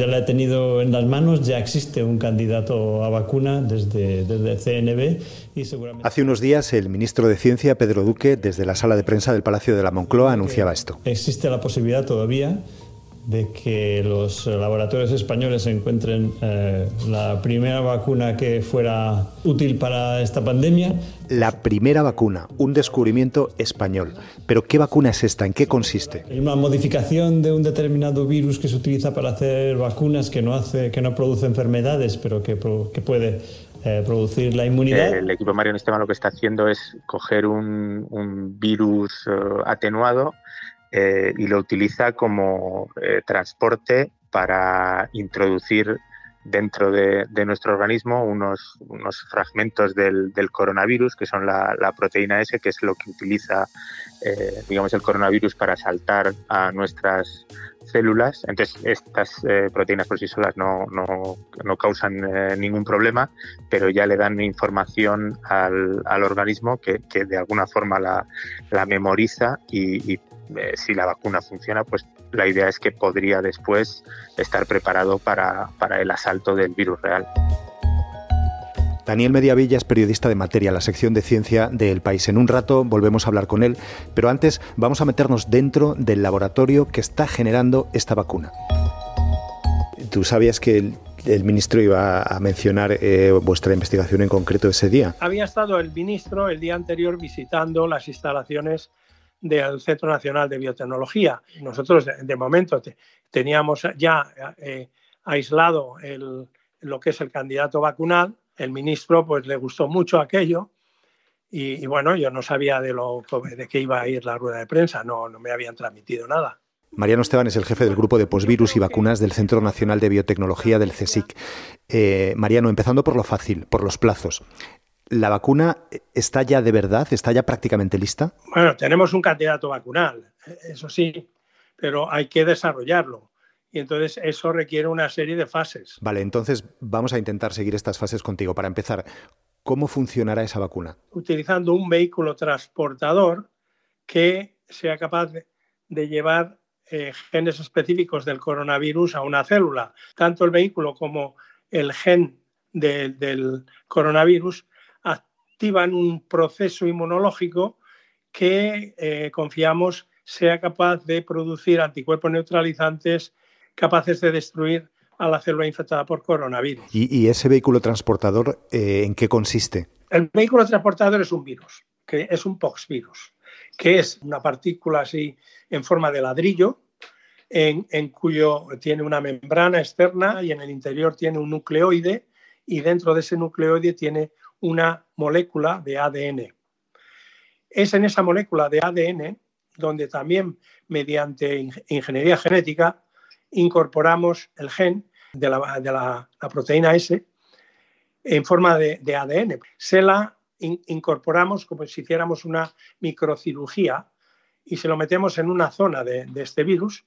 ya la he tenido en las manos, ya existe un candidato a vacuna desde, desde CNB y seguramente... Hace unos días el ministro de Ciencia, Pedro Duque, desde la sala de prensa del Palacio de la Moncloa anunciaba esto. Existe la posibilidad todavía de que los laboratorios españoles encuentren eh, la primera vacuna que fuera útil para esta pandemia. La primera vacuna, un descubrimiento español. Pero ¿qué vacuna es esta? ¿En qué consiste? Es una modificación de un determinado virus que se utiliza para hacer vacunas que no, hace, que no produce enfermedades, pero que, que puede eh, producir la inmunidad. El equipo Mariano Esteban lo que está haciendo es coger un, un virus atenuado eh, y lo utiliza como eh, transporte para introducir dentro de, nuestro organismo unos, unos fragmentos del, coronavirus, que son la, proteína S, que es lo que utiliza, eh, digamos, el coronavirus para saltar a nuestras células. Entonces, estas proteínas por sí solas no, causan ningún problema, pero ya le dan información al, organismo que, de alguna forma la, memoriza y, y eh, si la vacuna funciona, pues la idea es que podría después estar preparado para, el asalto del virus real. Daniel Mediavilla es periodista de materia, la sección de ciencia del país. En un rato volvemos a hablar con él, pero antes vamos a meternos dentro del laboratorio que está generando esta vacuna. ¿Tú sabías que el, ministro iba a mencionar eh, vuestra investigación en concreto ese día? Había estado el ministro el día anterior visitando las instalaciones del Centro Nacional de Biotecnología. Nosotros, de, momento, teníamos ya eh, aislado lo que es el candidato vacunal. El ministro, pues, le gustó mucho aquello. Y, bueno, yo no sabía de, lo, de qué iba a ir la rueda de prensa, no, no me habían transmitido nada. Mariano Esteban es el jefe del grupo de posvirus y vacunas del Centro Nacional de Biotecnología del CSIC. Eh, Mariano, empezando por lo fácil, por los plazos. ¿La vacuna está ya de verdad? ¿Está ya prácticamente lista? Bueno, tenemos un candidato vacunal, eso sí, pero hay que desarrollarlo. Y entonces eso requiere una serie de fases. Vale, entonces vamos a intentar seguir estas fases contigo. Para empezar, ¿cómo funcionará esa vacuna? Utilizando un vehículo transportador que sea capaz de, llevar eh, genes específicos del coronavirus a una célula. Tanto el vehículo como el gen del coronavirus activan un proceso inmunológico que eh, confiamos sea capaz de producir anticuerpos neutralizantes capaces de destruir a la célula infectada por coronavirus. ¿Y, ese vehículo transportador eh, en qué consiste? El vehículo transportador es un virus, que es un poxvirus, que es una partícula así en forma de ladrillo, en, en, cuyo tiene una membrana externa y en el interior tiene un nucleoide y dentro de ese nucleoide tiene una molécula de ADN. Es en esa molécula de ADN donde también mediante ingeniería genética incorporamos el gen de la, proteína S en forma de, ADN. Se la incorporamos como si hiciéramos una microcirugía y se lo metemos en una zona de, este virus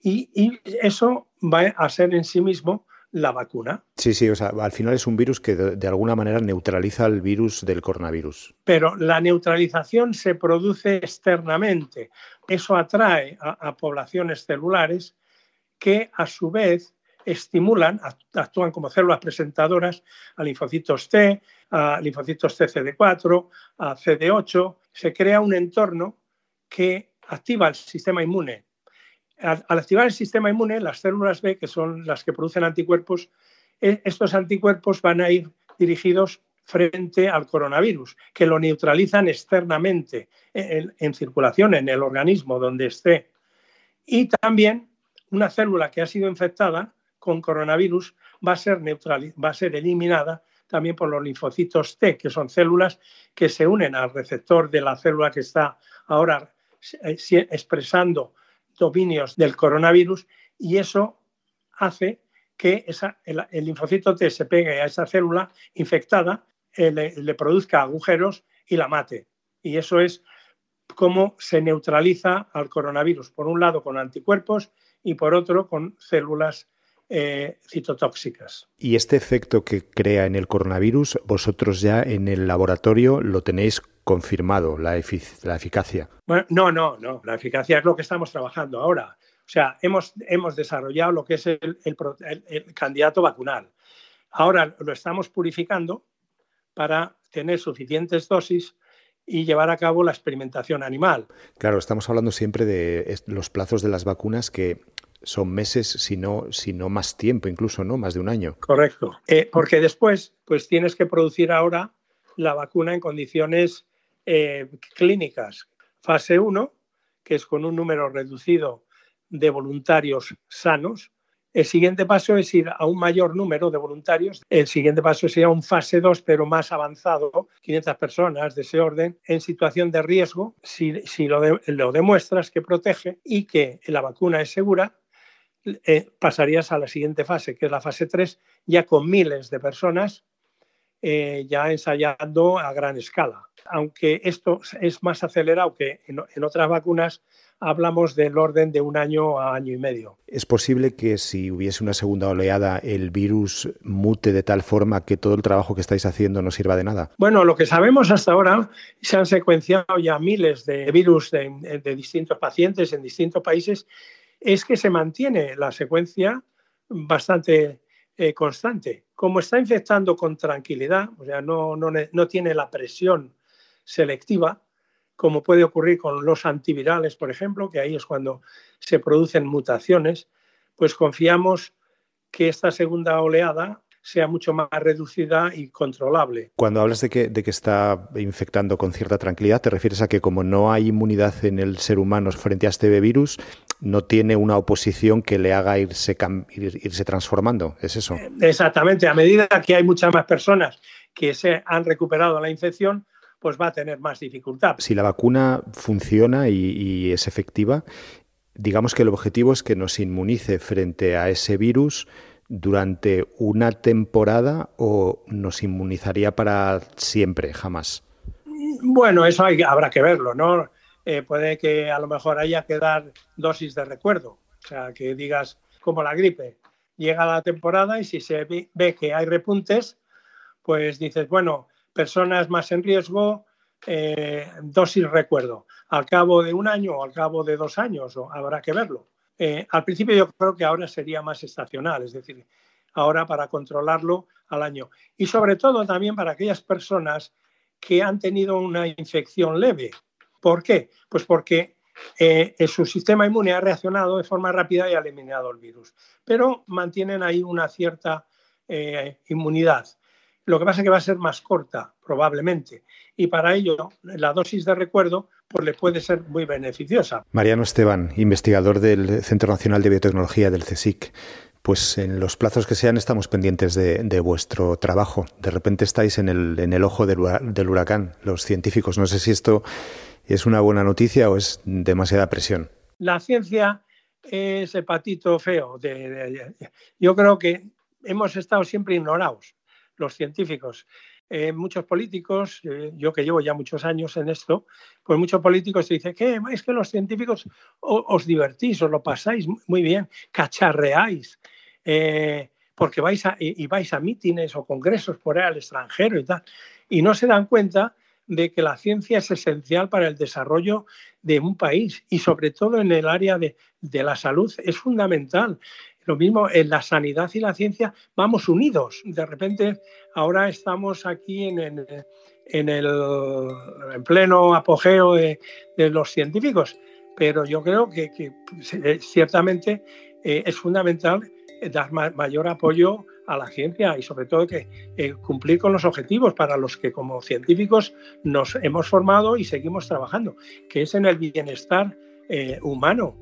y, y, eso va a ser en sí mismo la vacuna. Sí, sí, o sea, al final es un virus que de, alguna manera neutraliza el virus del coronavirus. Pero la neutralización se produce externamente. Eso atrae a, poblaciones celulares que a su vez estimulan, actúan como células presentadoras a linfocitos T, a linfocitos TCD4, a CD8. Se crea un entorno que activa el sistema inmune al, activar el sistema inmune, las células B, que son las que producen anticuerpos, eh, estos anticuerpos van a ir dirigidos frente al coronavirus, que lo neutralizan externamente en, circulación en el organismo donde esté. Y también una célula que ha sido infectada con coronavirus va a ser, va a ser eliminada también por los linfocitos T, que son células que se unen al receptor de la célula que está ahora eh, expresando dominios del coronavirus y eso hace que el, linfocito T se pegue a esa célula infectada, eh, le, produzca agujeros y la mate. Y eso es cómo se neutraliza al coronavirus, por un lado con anticuerpos y por otro con células eh, citotóxicas. ¿Y este efecto que crea en el coronavirus, vosotros ya en el laboratorio lo tenéis confirmado la, la eficacia. Bueno, no, no, no. La eficacia es lo que estamos trabajando ahora. O sea, hemos, hemos desarrollado lo que es el, el candidato vacunal. Ahora lo estamos purificando para tener suficientes dosis y llevar a cabo la experimentación animal. Claro, estamos hablando siempre de los plazos de las vacunas que son meses, si no, más tiempo, incluso, ¿no? Más de un año. Correcto. Eh, porque después, pues tienes que producir ahora la vacuna en condiciones eh, clínicas. Fase 1, que es con un número reducido de voluntarios sanos, el siguiente paso es ir a un mayor número de voluntarios. El siguiente paso sería un fase 2, pero más avanzado, 500 personas de ese orden, en situación de riesgo. Si, lo, lo, demuestras que protege y que la vacuna es segura, eh, pasarías a la siguiente fase, que es la fase 3, ya con miles de personas, eh, ya ensayando a gran escala. Aunque esto es más acelerado que en otras vacunas, hablamos del orden de un año a año y medio. ¿Es posible que si hubiese una segunda oleada el virus mute de tal forma que todo el trabajo que estáis haciendo no sirva de nada? Bueno, lo que sabemos hasta ahora, se han secuenciado ya miles de virus de, distintos pacientes en distintos países, es que se mantiene la secuencia bastante eh, constante. Como está infectando con tranquilidad, o sea, no, no tiene la presión selectiva, como puede ocurrir con los antivirales, por ejemplo, que ahí es cuando se producen mutaciones, pues confiamos que esta segunda oleada sea mucho más reducida y controlable. Cuando hablas de que, de que está infectando con cierta tranquilidad, ¿te refieres a que como no hay inmunidad en el ser humano frente a este virus, no tiene una oposición que le haga irse, irse transformando? ¿Es eso? Exactamente. A medida que hay muchas más personas que se han recuperado la infección, pues va a tener más dificultad. Si la vacuna funciona y, es efectiva, digamos que el objetivo es que nos inmunice frente a ese virus durante una temporada o nos inmunizaría para siempre, jamás? Bueno, eso habrá que verlo, ¿no? Eh, puede que a lo mejor haya que dar dosis de recuerdo, o sea, que digas como la gripe, llega la temporada y si se ve que hay repuntes, pues dices, bueno, personas más en riesgo, eh, dosis recuerdo. Al cabo de un año o al cabo de dos años, o habrá que verlo. Eh, al principio yo creo que ahora sería más estacional, es decir, ahora para controlarlo al año. Y sobre todo también para aquellas personas que han tenido una infección leve. ¿Por qué? Pues porque eh, su sistema inmune ha reaccionado de forma rápida y ha eliminado el virus, pero mantienen ahí una cierta inmunidad. Lo que pasa es que va a ser más corta, probablemente, y para ello la dosis de recuerdo pues, le puede ser muy beneficiosa. Mariano Esteban, investigador del Centro Nacional de Biotecnología del CSIC. Pues en los plazos que sean estamos pendientes de, vuestro trabajo. De repente estáis en el, en el ojo del, huracán, los científicos. No sé si esto es una buena noticia o es demasiada presión. La ciencia es hepatito feo. yo creo que hemos estado siempre ignorados los científicos. Eh, muchos políticos, eh, yo que llevo ya muchos años en esto, pues muchos políticos te dicen que es que los científicos os, divertís, os lo pasáis muy bien, cacharreáis, eh, porque vais a, y, vais a mítines o congresos por ahí al extranjero y tal, y no se dan cuenta de que la ciencia es esencial para el desarrollo de un país y sobre todo en el área de, de la salud es fundamental. Lo mismo en la sanidad y la ciencia vamos unidos. De repente ahora estamos aquí en, el en pleno apogeo de, los científicos, pero yo creo que, eh, ciertamente eh, es fundamental dar mayor apoyo a la ciencia y sobre todo que eh, cumplir con los objetivos para los que como científicos nos hemos formado y seguimos trabajando, que es en el bienestar humano.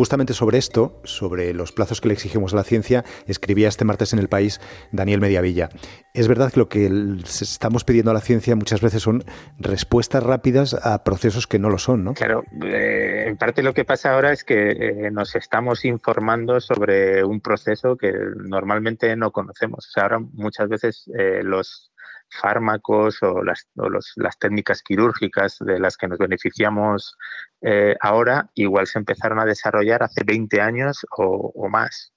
Justamente sobre esto, sobre los plazos que le exigimos a la ciencia, escribía este martes en El País Daniel Mediavilla. Es verdad que lo que estamos pidiendo a la ciencia muchas veces son respuestas rápidas a procesos que no lo son, ¿no? Claro, eh, en parte lo que pasa ahora es que eh, nos estamos informando sobre un proceso que normalmente no conocemos. O sea, ahora muchas veces eh, los fármacos o, las, las, técnicas quirúrgicas de las que nos beneficiamos eh, ahora, igual se empezaron a desarrollar hace 20 años o, más.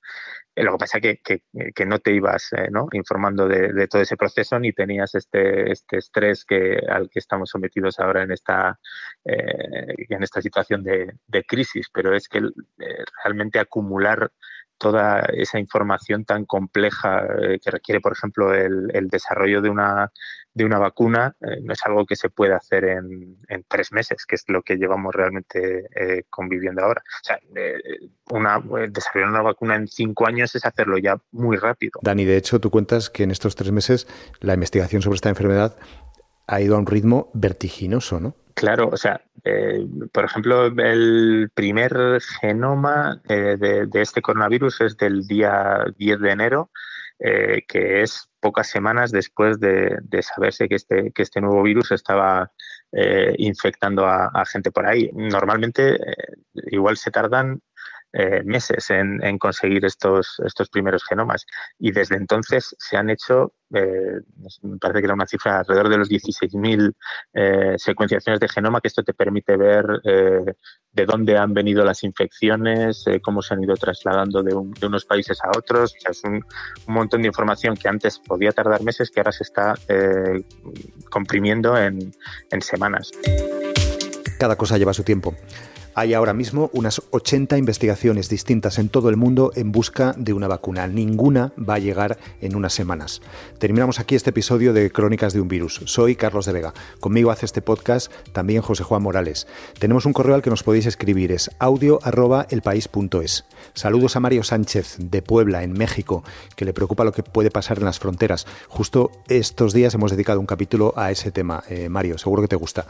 lo que pasa es que, que, no te ibas ¿no? informando de, todo ese proceso ni tenías este, este estrés que, al que estamos sometidos ahora en esta, en esta situación de, de, crisis, pero es que realmente acumular toda esa información tan compleja eh, que requiere, por ejemplo, el, desarrollo de una, de una vacuna, eh, no es algo que se pueda hacer en, tres meses, que es lo que llevamos realmente eh, conviviendo ahora. O sea, una, desarrollar una vacuna en cinco años es hacerlo ya muy rápido. Dani, de hecho, tú cuentas que en estos tres meses la investigación sobre esta enfermedad ha ido a un ritmo vertiginoso, ¿no? Claro, o sea, eh, por ejemplo, el primer genoma eh, de, este coronavirus es del día 10 de enero, eh, que es pocas semanas después de, saberse que este, que este nuevo virus estaba infectando a, gente por ahí. Normalmente, igual se tardan eh, meses en, conseguir estos, estos primeros genomas. Y desde entonces se han hecho, eh, me parece que era una cifra alrededor de los 16.000 eh, secuenciaciones de genoma, que esto te permite ver de dónde han venido las infecciones, cómo se han ido trasladando de, unos países a otros. es un, montón de información que antes podía tardar meses, que ahora se está comprimiendo en, en semanas. Cada cosa lleva su tiempo. Hay ahora mismo unas 80 investigaciones distintas en todo el mundo en busca de una vacuna. Ninguna va a llegar en unas semanas. Terminamos aquí este episodio de Crónicas de un Virus. Soy Carlos de Vega. Conmigo hace este podcast también José Juan Morales. Tenemos un correo al que nos podéis escribir, es audio.elpaís.es. Saludos a Mario Sánchez de Puebla, en México, que le preocupa lo que puede pasar en las fronteras. Justo estos días hemos dedicado un capítulo a ese tema. Eh, Mario, seguro que te gusta.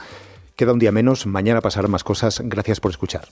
Queda un día menos, mañana pasarán más cosas. Gracias por escuchar.